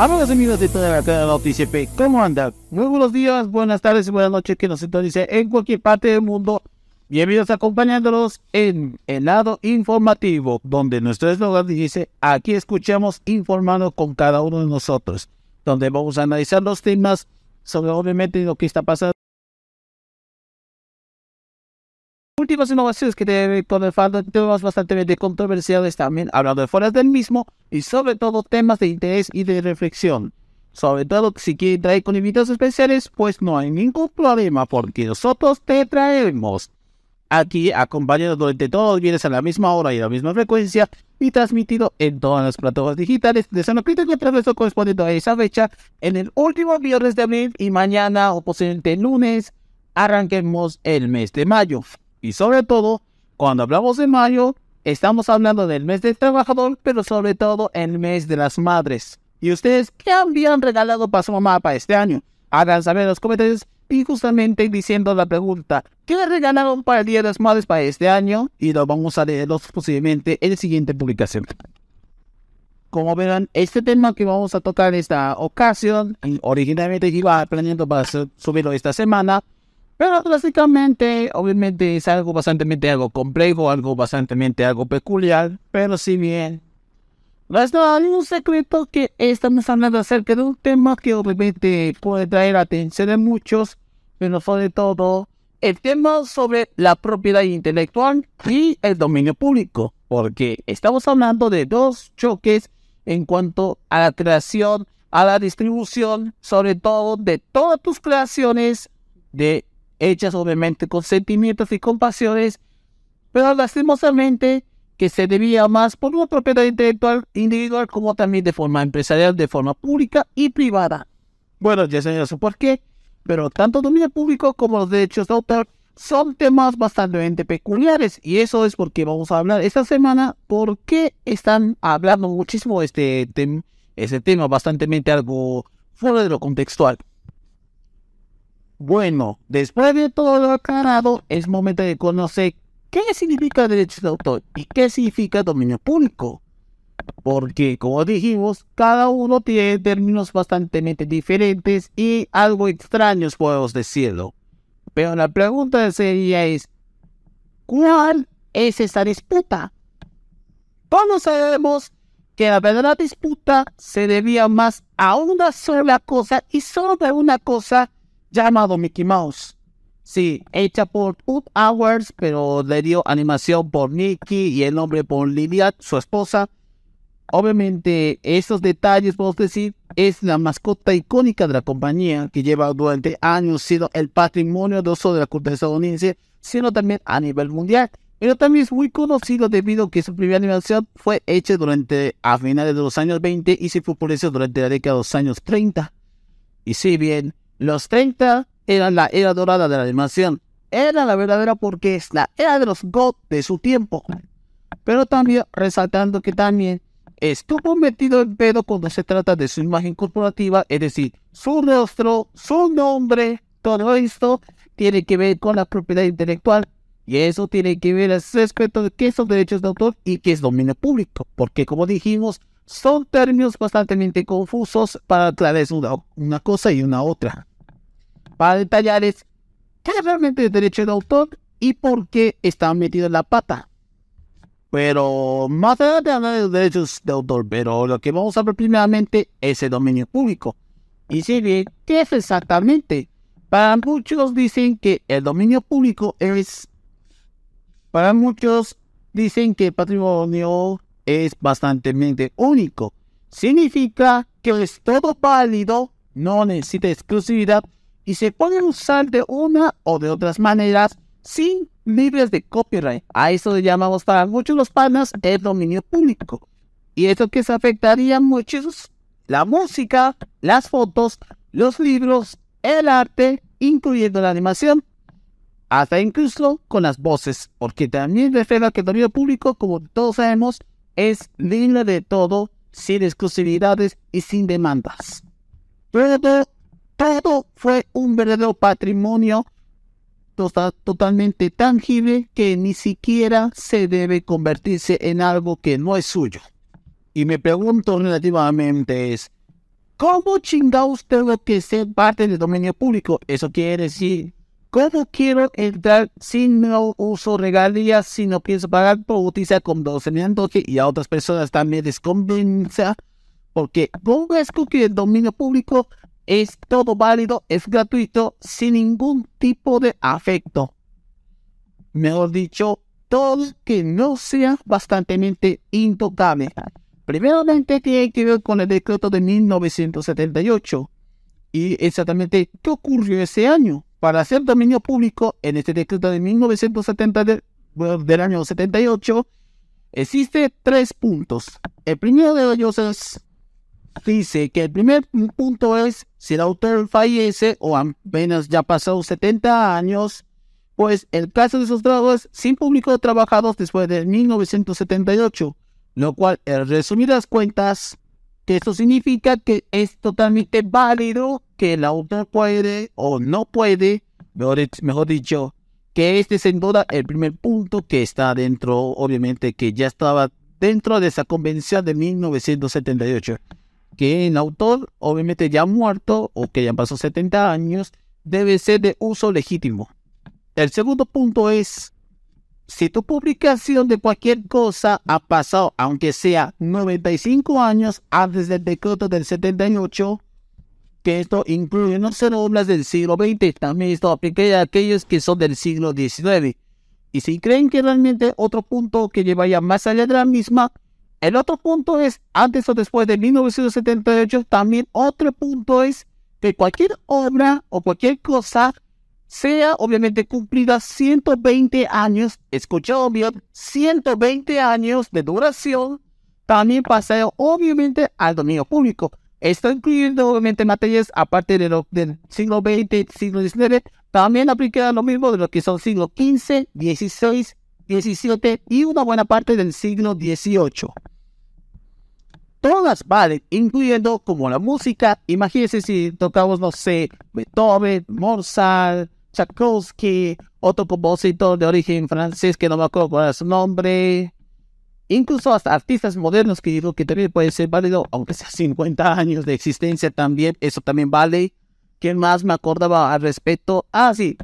Amigos amigos de toda la cadena Noticia P, ¿cómo andan? Muy buenos días, buenas tardes y buenas noches que nos sintonice en cualquier parte del mundo. Bienvenidos acompañándonos en el lado informativo, donde nuestro eslogan dice, aquí escuchamos informando con cada uno de nosotros, donde vamos a analizar los temas sobre obviamente lo que está pasando. Últimas innovaciones que tiene el fandom, temas bastante controversiales también, hablando de fuera del mismo y sobre todo temas de interés y de reflexión. Sobre todo, si quieren traer con invitados especiales, pues no hay ningún problema porque nosotros te traemos aquí acompañado durante todos los viernes a la misma hora y a la misma frecuencia y transmitido en todas las plataformas digitales de a través de correspondiente a esa fecha en el último viernes de abril y mañana o posiblemente lunes arranquemos el mes de mayo. Y sobre todo, cuando hablamos de mayo, estamos hablando del mes del trabajador, pero sobre todo el mes de las madres. ¿Y ustedes qué habían regalado para su mamá para este año? Hagan saber en los comentarios y justamente diciendo la pregunta, ¿qué le regalaron para el Día de las Madres para este año? Y lo vamos a leer posiblemente en la siguiente publicación. Como verán, este tema que vamos a tocar en esta ocasión, originalmente iba planeando para subirlo esta semana, pero básicamente, obviamente es algo bastante algo complejo, algo bastante algo peculiar, pero si bien no es un secreto que estamos hablando acerca de un tema que obviamente puede traer atención de muchos, pero sobre todo el tema sobre la propiedad intelectual y el dominio público, porque estamos hablando de dos choques en cuanto a la creación, a la distribución, sobre todo de todas tus creaciones de hechas obviamente con sentimientos y compasiones, pero lastimosamente que se debía más por una propiedad intelectual individual como también de forma empresarial, de forma pública y privada. Bueno, ya sé eso por qué, pero tanto dominio público como los derechos de autor son temas bastante peculiares y eso es porque vamos a hablar esta semana por qué están hablando muchísimo este, ese tema bastante algo fuera de lo contextual. Bueno, después de todo lo aclarado, es momento de conocer qué significa derecho de autor y qué significa dominio público. Porque, como dijimos, cada uno tiene términos bastante diferentes y algo extraños, podemos decirlo. Pero la pregunta sería es, ¿cuál es esa disputa? Todos sabemos que la verdadera disputa se debía más a una sola cosa y solo de una cosa llamado Mickey Mouse. Sí, hecha por Put Hours, pero le dio animación por Mickey y el nombre por Liliat, su esposa. Obviamente, estos detalles, podemos decir, es la mascota icónica de la compañía que lleva durante años siendo el patrimonio de uso de la cultura estadounidense, sino también a nivel mundial. Pero también es muy conocido debido a que su primera animación fue hecha durante a finales de los años 20 y se popularizó durante la década de los años 30. Y si bien los 30 eran la era dorada de la animación. Era la verdadera porque es la era de los GOT de su tiempo. Pero también resaltando que también estuvo metido en pedo cuando se trata de su imagen corporativa, es decir, su rostro, su nombre, todo esto tiene que ver con la propiedad intelectual. Y eso tiene que ver respecto de qué son derechos de autor y qué es dominio público. Porque como dijimos, son términos bastante confusos para aclarar una, una cosa y una otra para detallar es qué es realmente el derecho de autor y por qué está metido en la pata. Pero más adelante hablar de derechos de autor, pero lo que vamos a ver primeramente es el dominio público. Y si bien, ¿qué es exactamente? Para muchos dicen que el dominio público es... Para muchos dicen que el patrimonio es bastante único. Significa que es todo válido, no necesita exclusividad y se puede usar de una o de otras maneras sin libres de copyright. A eso le llamamos para muchos los panas el dominio público. Y eso que se afectaría a muchos, la música, las fotos, los libros, el arte, incluyendo la animación, hasta incluso con las voces, porque también refleja que el dominio público, como todos sabemos, es libre de todo, sin exclusividades y sin demandas. Pero todo fue un verdadero patrimonio totalmente tangible que ni siquiera se debe convertirse en algo que no es suyo. Y me pregunto relativamente es, ¿cómo chingados tengo que ser parte del dominio público? Eso quiere decir, ¿cómo quiero entrar si no uso regalías, si no pienso pagar por utilizar conocimiento y a otras personas también les? Porque ¿cómo es que el dominio público es todo válido, es gratuito, sin ningún tipo de afecto. Mejor dicho, todo que no sea bastante intocable. Primeramente tiene que ver con el decreto de 1978. Y exactamente, ¿qué ocurrió ese año? Para hacer dominio público, en este decreto de 1970 del año 78, existe tres puntos. El primero de ellos es dice que el primer punto es si el autor fallece o apenas ya pasado 70 años, pues el caso de esos trabajos sin público trabajados después de 1978, lo cual en resumidas cuentas, que esto significa que es totalmente válido que el autor puede o no puede, mejor, dicho, que este es sin duda el primer punto que está dentro, obviamente que ya estaba dentro de esa convención de 1978 que el autor, obviamente ya muerto o que ya pasó 70 años, debe ser de uso legítimo. El segundo punto es, si tu publicación de cualquier cosa ha pasado, aunque sea 95 años antes del decreto del 78, que esto incluye no solo obras del siglo XX, también esto aplica a aquellos que son del siglo XIX. Y si creen que realmente otro punto que llevaría más allá de la misma, el otro punto es, antes o después de 1978, también otro punto es que cualquier obra o cualquier cosa sea obviamente cumplida 120 años, escuchado bien, 120 años de duración, también pasa obviamente al dominio público. Esto incluyendo obviamente materias aparte de lo, del siglo XX, siglo XIX, también aplica lo mismo de lo que son siglo XV, XVI, XVII y una buena parte del siglo XVIII todas valen, incluyendo como la música. Imagínense si tocamos, no sé, Beethoven, Mozart, Tchaikovsky, otro compositor de origen francés que no me acuerdo cuál es su nombre. Incluso hasta artistas modernos que digo que también puede ser válido, aunque sea 50 años de existencia también, eso también vale. ¿Quién más me acordaba al respecto? Ah, sí,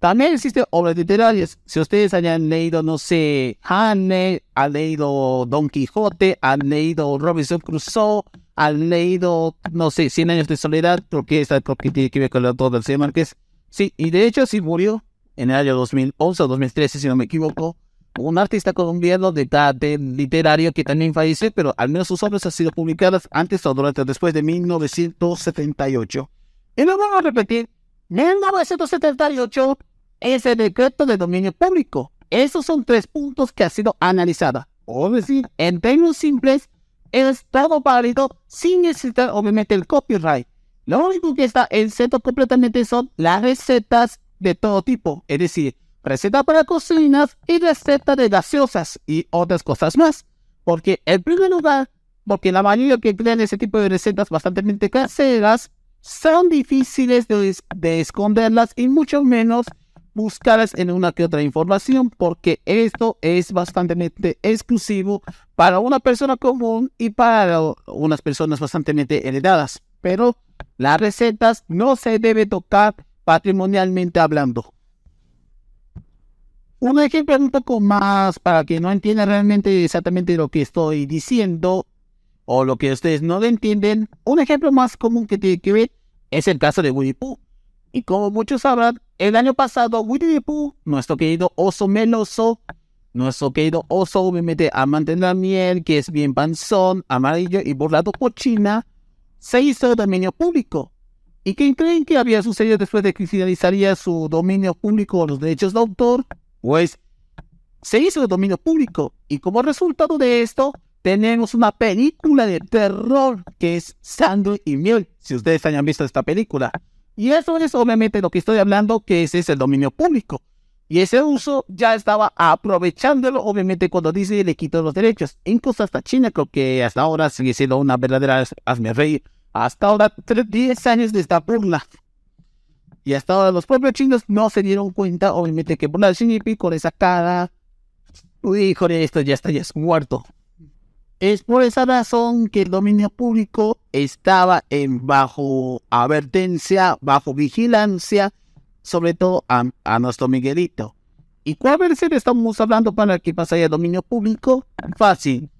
también existen obras literarias. Si ustedes hayan leído, no sé, Hanne, han leído Don Quijote, han leído Robinson Crusoe, han leído, no sé, Cien años de soledad, creo que esta creo que tiene que ver con el autor del señor Márquez. Sí, y de hecho sí murió en el año 2011 o 2013, si no me equivoco. Un artista colombiano de arte literario que también falleció, pero al menos sus obras han sido publicadas antes o durante después de 1978. Y lo vamos a repetir. 1978 es el decreto de dominio público. Esos son tres puntos que ha sido analizada. O decir, en términos simples, el estado válido sin necesitar obviamente el copyright. Lo único que está exento completamente son las recetas de todo tipo, es decir, receta para cocinas y receta de gaseosas y otras cosas más. Porque en primer lugar, porque la mayoría que crean ese tipo de recetas bastante caseras son difíciles de, de esconderlas y mucho menos buscarlas en una que otra información porque esto es bastante exclusivo para una persona común y para unas personas bastante heredadas. Pero las recetas no se debe tocar patrimonialmente hablando. Un ejemplo un poco más para que no entienda realmente exactamente lo que estoy diciendo o lo que ustedes no entienden. Un ejemplo más común que tiene que ver es el caso de Winnie Pooh Y como muchos sabrán, el año pasado Winnie the Pooh, nuestro querido oso meloso, nuestro querido oso obviamente amante de la miel, que es bien panzón, amarillo y burlado por China, se hizo de dominio público. ¿Y qué creen que había sucedido después de que finalizaría su dominio público los derechos de autor? Pues se hizo de dominio público. Y como resultado de esto, tenemos una película de terror que es Sangre y Miel, si ustedes hayan visto esta película. Y eso es obviamente lo que estoy hablando, que ese es el dominio público. Y ese uso ya estaba aprovechándolo, obviamente, cuando dice le quitó los derechos. Incluso hasta China, creo que hasta ahora sigue siendo una verdadera hazme reír. Hasta ahora, 10 años de esta burla. Y hasta ahora los propios chinos no se dieron cuenta, obviamente, que por la Xi con esa cara. De esto ya está, ya es muerto. Es por esa razón que el dominio público estaba en bajo advertencia, bajo vigilancia, sobre todo a, nuestro Miguelito. ¿Y cuál versión estamos hablando para que pase el dominio público? Fácil.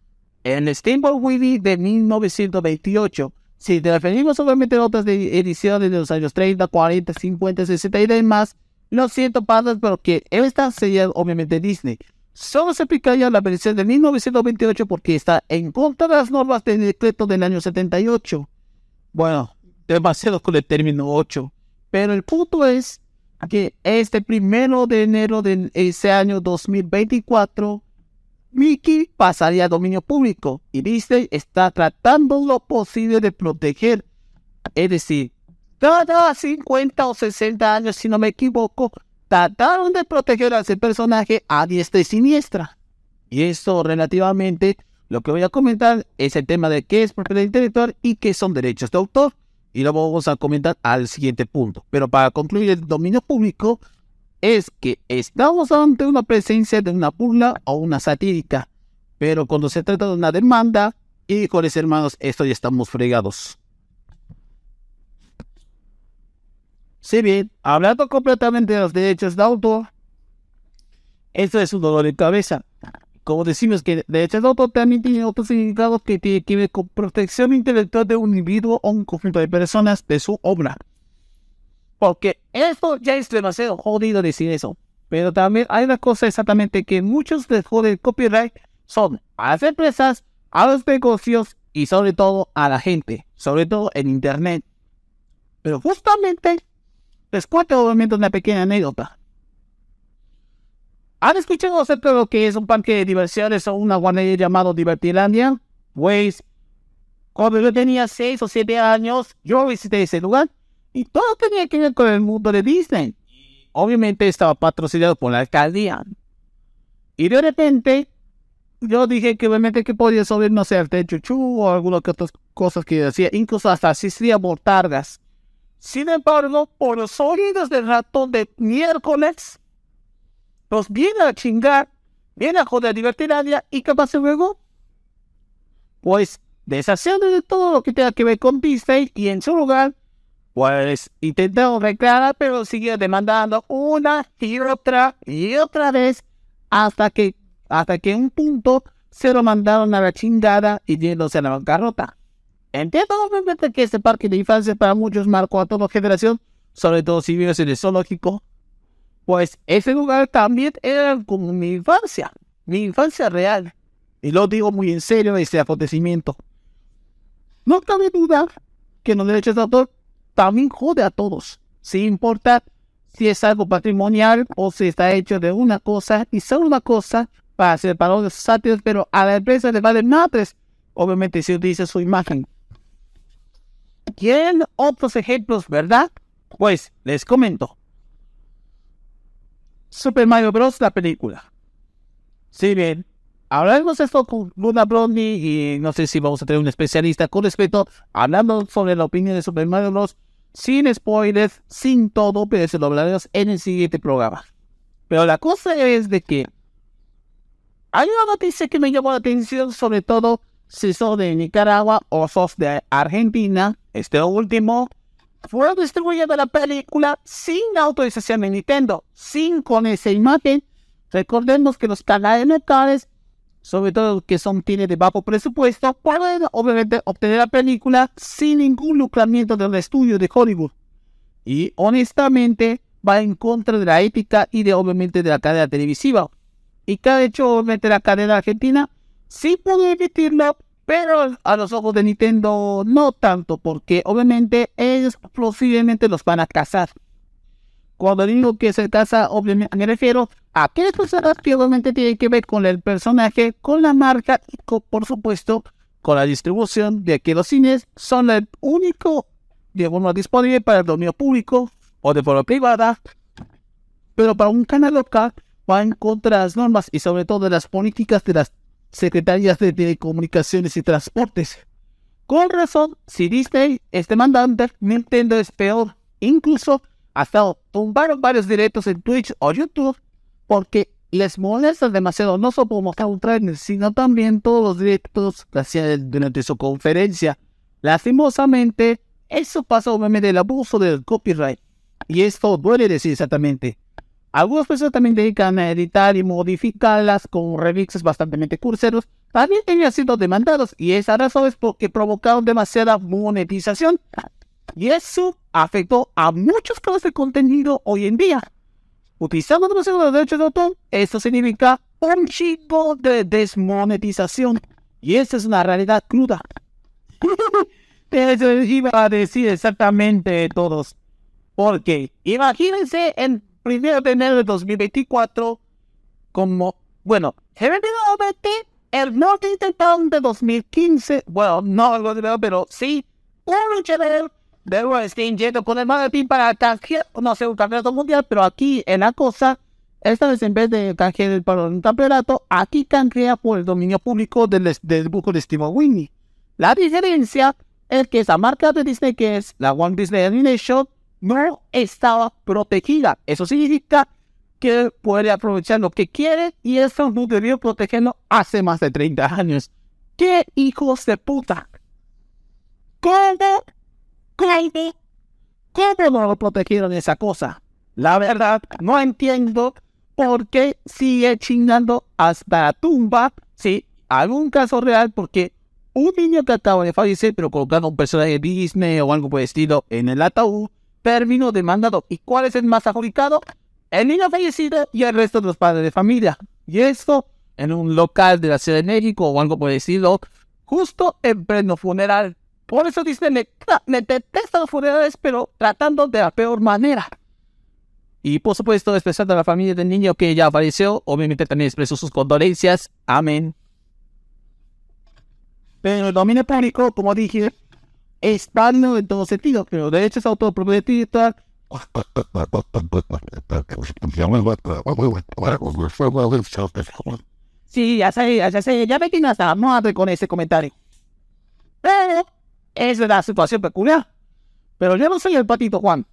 En Steamboat Willie de 1928. Si te referimos obviamente a otras ediciones de los años 30, 40, 50, 60 y demás, lo siento padres, pero que esta sería obviamente Disney. Solo se aplicaría la versión de 1928 porque está en contra de las normas del decreto del año 78. Bueno, demasiado con el término 8. Pero el punto es que este primero de enero de ese año 2024, Mickey pasaría a dominio público y Disney está tratando lo posible de proteger. Es decir, cada 50 o 60 años, si no me equivoco, trataron de proteger a ese personaje a diestra y siniestra. Y eso relativamente, lo que voy a comentar es el tema de qué es propiedad intelectual y qué son derechos de autor. Y lo vamos a comentar al siguiente punto. Pero para concluir el dominio público, es que estamos ante una presencia de una burla o una satírica. Pero cuando se trata de una demanda, híjoles hermanos, esto ya estamos fregados. Si bien, hablando completamente de los derechos de autor, esto es un dolor de cabeza. Como decimos que derechos de autor también tiene otros significados que tienen que ver con protección intelectual de un individuo o un conjunto de personas de su obra. Porque esto ya es demasiado jodido decir eso. Pero también hay una cosa exactamente que muchos les joden el copyright son a las empresas, a los negocios y sobre todo a la gente, sobre todo en internet. Pero justamente les cuento obviamente una pequeña anécdota. ¿Han escuchado acerca de lo que es un parque de diversiones o una guardería llamado Divertilandia? Pues, cuando yo tenía 6 o 7 años, yo visité ese lugar y todo tenía que ver con el mundo de Disney. Obviamente estaba patrocinado por la alcaldía. Y de repente, yo dije que obviamente que podía subir, no sé, al techo o algunas otras cosas que decía, incluso hasta asistía a botargas. Sin embargo, por los oídos del ratón de miércoles, los viene a chingar, viene a joder a divertidadia y ¿qué pasa luego? Pues deshaciendo de todo lo que tenga que ver con Disney y en su lugar, pues intentó reclamar, pero siguió demandando una y otra y otra vez hasta que, hasta que un punto se lo mandaron a la chingada y yéndose a la bancarrota. Entiendo obviamente que este parque de infancia para muchos marcó a toda generación, sobre todo si vives en el zoológico, pues ese lugar también era como mi infancia, mi infancia real. Y lo digo muy en serio este acontecimiento. No cabe duda que los derechos de autor también jode a todos, sin importar si es algo patrimonial o si está hecho de una cosa y solo una cosa para hacer los sátiros, pero a la empresa le vale madres, obviamente si utiliza su imagen. ¿Quieren otros ejemplos, verdad? Pues les comento. Super Mario Bros. la película. Si bien hablaremos esto con Luna Blondie y no sé si vamos a tener un especialista con respecto hablando sobre la opinión de Super Mario Bros. Sin spoilers, sin todo, pero eso lo hablaremos en el siguiente programa. Pero la cosa es de que hay una noticia que me llamó la atención, sobre todo si sos de Nicaragua o sos de Argentina, este último fue distribuyendo la película sin autorización de Nintendo, sin con esa imagen. Recordemos que los canales locales, sobre todo que son tiene de bajo presupuesto, pueden obviamente obtener la película sin ningún lucramiento del estudio de Hollywood. Y honestamente va en contra de la ética y de obviamente de la cadena televisiva. Y que ha hecho obviamente la cadena argentina sí puede emitirlo, pero a los ojos de Nintendo no tanto, porque obviamente ellos posiblemente los van a cazar. Cuando digo que se casa, obviamente me refiero a aquellas cosas que obviamente tienen que ver con el personaje, con la marca y por supuesto con la distribución de que los cines son el único de forma disponible para el dominio público o de forma privada, pero para un canal local va en contra las normas y sobre todo de las políticas de las secretarías de telecomunicaciones y transportes. Con razón, si Disney es demandante, Nintendo es peor. Incluso hasta tumbaron varios directos en Twitch o YouTube porque les molesta demasiado no solo mostrar un trailer, sino también todos los directos que hacían durante su conferencia. Lastimosamente, eso pasa obviamente del abuso del copyright. Y esto duele decir exactamente. Algunas personas también dedican a editar y modificarlas con remixes bastante curseros. También han sido demandados y esa razón es porque provocaron demasiada monetización. Y eso afectó a muchos creadores de contenido hoy en día. Utilizando los derechos de autor, esto significa un chingo de desmonetización. Y esa es una realidad cruda. Eso iba a decir exactamente todos. Porque imagínense en primero de enero de 2024 como, bueno, efectivamente el Norte Town de 2015, bueno, no algo de pero sí, un luchador de wrestling yendo con el maletín para canjear, no sé, un campeonato mundial, pero aquí en la cosa, esta vez en vez de canjear para un campeonato, aquí canjea por el dominio público del, del buco de Steve Winnie. La diferencia es que esa marca de Disney, que es la One Disney Animation, no estaba protegida. Eso significa que puede aprovechar lo que quiere y eso no debió protegerlo hace más de 30 años. ¡Qué hijos de puta! ¿Cómo? ¿Cómo? ¿Cómo no lo protegieron esa cosa? La verdad, no entiendo por qué sigue chingando hasta la tumba. Sí, algún caso real, porque un niño que acaba de fallecer, pero colocando un personaje de Disney o algo por el estilo en el ataúd, terminó demandado. ¿Y cuál es el más adjudicado? El niño fallecido y el resto de los padres de familia. Y esto en un local de la Ciudad de México o algo por decirlo, justo en pleno funeral. Por eso Disney me, me detesta los funerales, pero tratando de la peor manera. Y por supuesto, expresando a la familia del niño que ya falleció, obviamente también expreso sus condolencias. Amén. Pero el dominio público, como dije, válido en todo sentido, pero de hecho es autopropiedad. Sí, ya sé, ya sé, ya me tienes a madre con ese comentario. Pero es la situación peculiar. Pero yo no soy el patito Juan.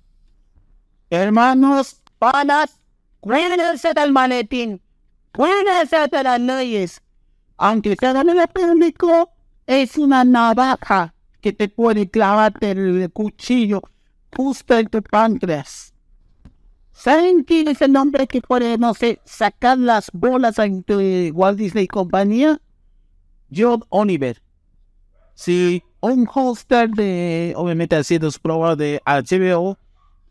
Hermanos, panas, cuídense del maletín, cuídense de las leyes. Aunque sea el público, es una navaja que te puede clavarte el cuchillo justo en tu páncreas. ¿Saben quién es el hombre que puede, no sé, sacar las bolas entre Walt Disney y compañía? John Oliver. Sí, un hoster de, obviamente, haciendo su prueba de HBO.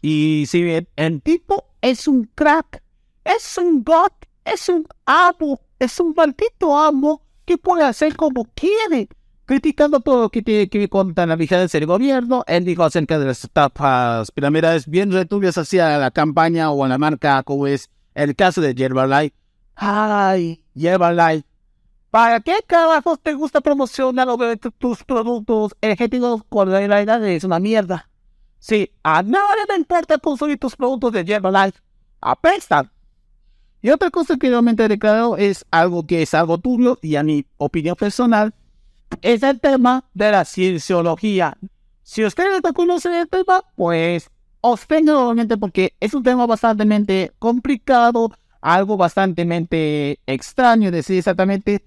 Y si bien el tipo es un crack, es un god, es un amo, es un maldito amo que puede hacer como quiere criticando todo que tiene que ver con la vigilancia del gobierno. Él dijo acerca de las estafas piramidales bien returbias hacia la campaña o a la marca, como es el caso de Yerbalife. Ay, Yerbalife. ¿Para qué carajos te gusta promocionar tus productos energéticos cuando la realidad es una mierda? Sí, a nadie le importa consumir tus productos de Yerbalife. Apestan. Y otra cosa que realmente declarado es algo que es algo turbio y a mi opinión personal es el tema de la cienciología. Si ustedes no conocen el tema, pues os tengo nuevamente porque es un tema bastante complicado, algo bastante extraño decir exactamente,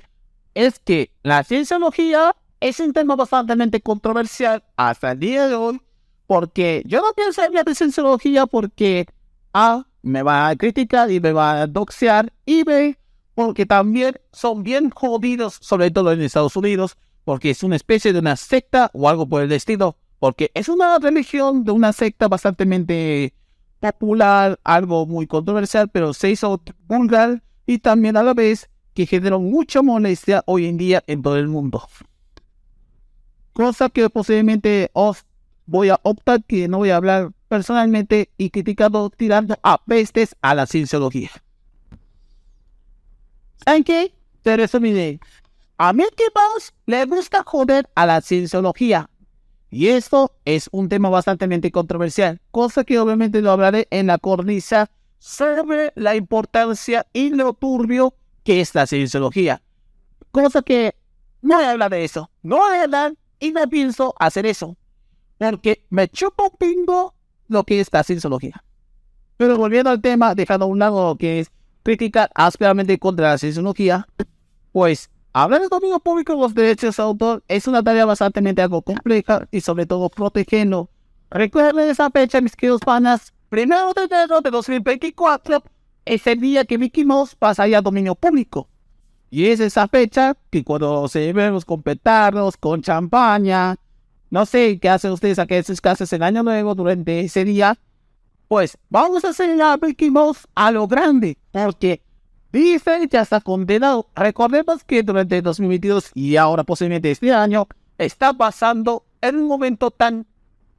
es que la cienciología es un tema bastante controversial hasta el día de hoy, porque yo no pienso hablar de cienciología porque A me va a criticar y me va a doxear y B porque también son bien jodidos, sobre todo en Estados Unidos, porque es una especie de una secta o algo por el estilo. porque es una religión de una secta bastante popular, algo muy controversial, pero se hizo vulgar y también a la vez que generó mucha molestia hoy en día en todo el mundo. Cosa que posiblemente os voy a optar que no voy a hablar personalmente y criticando tirando a pestes a la cienciología. ¿Saben qué? Te resumiré. A Mickey Mouse le gusta joder a la cienciología. Y esto es un tema bastante controversial, cosa que obviamente lo hablaré en la cornisa sobre la importancia y lo turbio que es la cienciología. Cosa que no voy a hablar de eso, no voy a hablar y me pienso hacer eso, porque me chupo pingo lo que es la cienciología. Pero volviendo al tema, dejando a un lado lo que es criticar ásperamente contra la cienciología, pues hablar del dominio público de los derechos de autor es una tarea bastante algo compleja y sobre todo protegerlo. Recuerden esa fecha, mis queridos panas, primero de enero de 2024 es el día que Mickey Mouse pasa a dominio público. Y es esa fecha que cuando se vemos con petardos, con champaña, no sé qué hacen ustedes aquí en sus casas en Año Nuevo durante ese día, pues vamos a hacer a Mickey Mouse a lo grande, porque dice ya está condenado. Recordemos que durante 2022 y ahora posiblemente este año está pasando en un momento tan,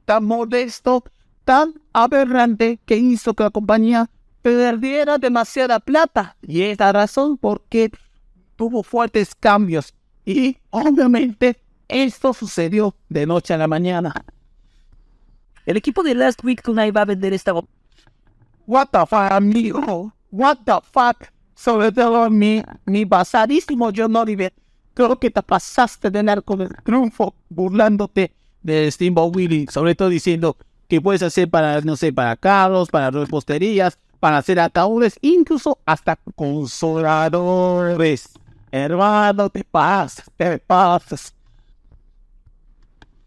tan modesto, tan aberrante que hizo que la compañía perdiera demasiada plata. Y es la razón por qué tuvo fuertes cambios. Y obviamente esto sucedió de noche a la mañana. El equipo de Last Week Tonight va a vender esta... What the fuck, amigo? What the fuck? Sobre todo mi, mi basadísimo John Oliver. Creo que te pasaste de narco el triunfo burlándote de Steamboat Willie. Sobre todo diciendo que puedes hacer para, no sé, para carros, para reposterías, para hacer ataúdes, incluso hasta consoladores. Hermano, te pasas, te pasas.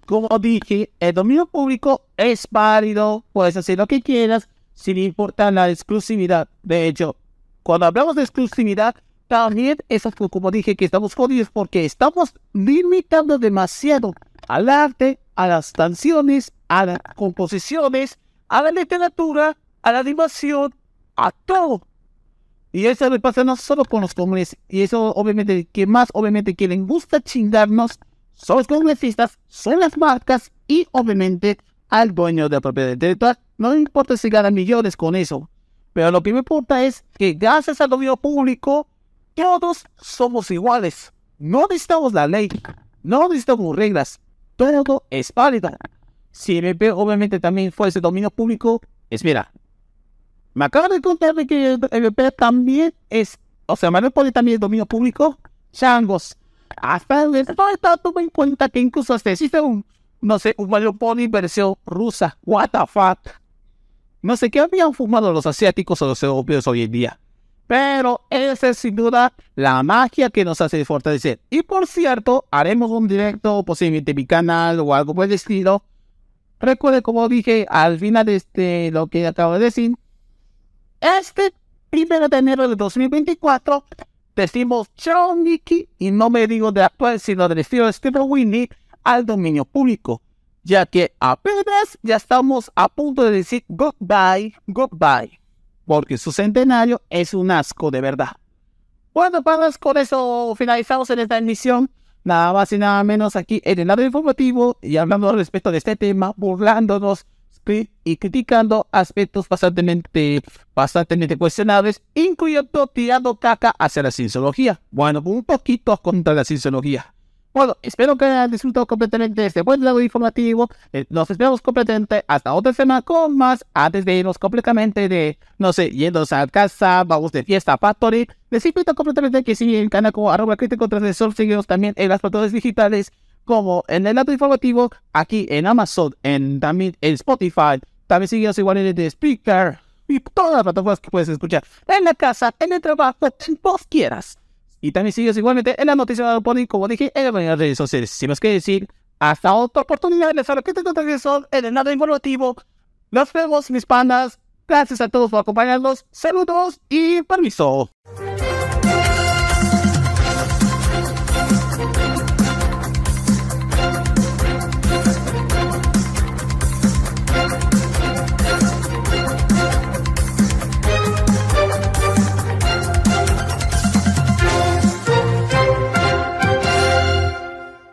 Como dije, el dominio público es válido, puedes hacer lo que quieras, sin importar la exclusividad. De hecho, cuando hablamos de exclusividad, también es como dije que estamos jodidos porque estamos limitando demasiado al arte, a las canciones, a las composiciones, a la literatura, a la animación, a todo. Y eso le pasa no solo con los congresistas, y eso obviamente, que más obviamente que gusta chingarnos son los congresistas, son las marcas y obviamente al dueño de la propiedad intelectual. No importa si ganan millones con eso, pero lo que me importa es que gracias al dominio público, todos somos iguales. No necesitamos la ley, no necesitamos reglas, todo es válido. Si MP obviamente también fuese dominio público, espera, me acaba de contar de que MP también es, o sea, Manuel Poli también es dominio público. Changos. Hasta el está tuvo en cuenta que incluso hasta existe un, no sé, un Manuel Poli versión rusa. What the fuck. No sé qué habían fumado los asiáticos o los europeos hoy en día. Pero esa es sin duda la magia que nos hace fortalecer. Y por cierto, haremos un directo, posiblemente mi canal o algo por el estilo. Recuerde, como dije al final de este, lo que acabo de decir, este primero de enero de 2024 decimos chao Nicky y no me digo de actual sino del estilo de Steve Winnie al dominio público, ya que apenas ya estamos a punto de decir goodbye, goodbye, porque su centenario es un asco de verdad. Bueno, padres, con eso finalizamos en esta emisión. Nada más y nada menos aquí en el lado informativo y hablando respecto de este tema, burlándonos y criticando aspectos bastante, bastante cuestionables, incluyendo tirando caca hacia la cienciología. Bueno, un poquito contra la cienciología. Bueno, espero que hayan disfrutado completamente de este buen lado informativo. Eh, nos esperamos completamente hasta otra semana con más. Antes de irnos completamente de, no sé, yendo a casa, vamos de fiesta Factory. Les invito completamente que sigan el canal como arroba crítico transgresor. Seguimos también en las plataformas digitales como en el dato informativo, aquí en Amazon, en también en Spotify, también sigues igual en el Speaker y todas las plataformas que puedes escuchar en la casa, en el trabajo, en vos quieras. Y también sigues igualmente en la noticia de Pony, como dije, en las redes sociales. Sin más que decir, hasta otra oportunidad, les hablo que te en el dato informativo. Nos vemos, mis pandas. Gracias a todos por acompañarnos. Saludos y permiso.